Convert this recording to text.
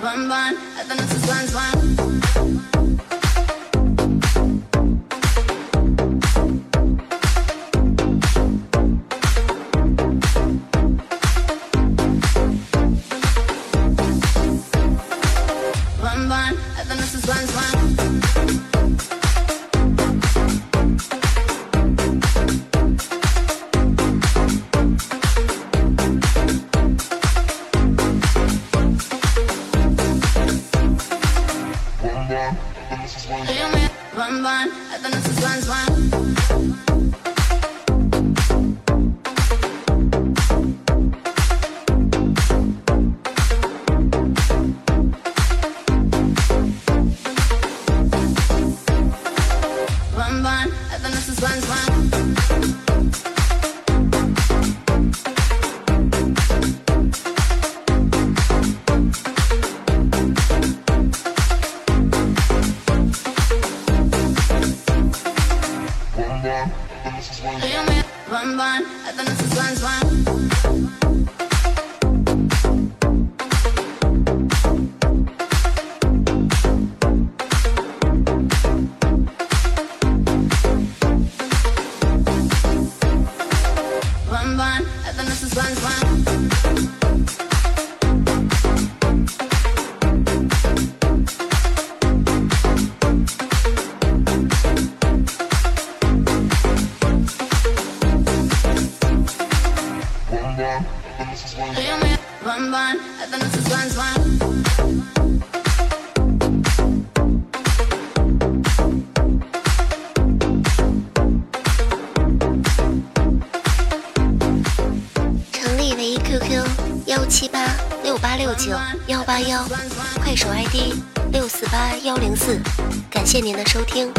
Bun bun, hasta no sus buns bun. Buns bun. No sus buns bun. Bun bun, hasta no sus buns bun. Bun bun, hasta no sus buns bun. Bun bun, hasta no sus buns bun. 成立唯一 QQ 幺七八六八六九幺八幺，快手 ID 六四八幺零四，感谢您的收听。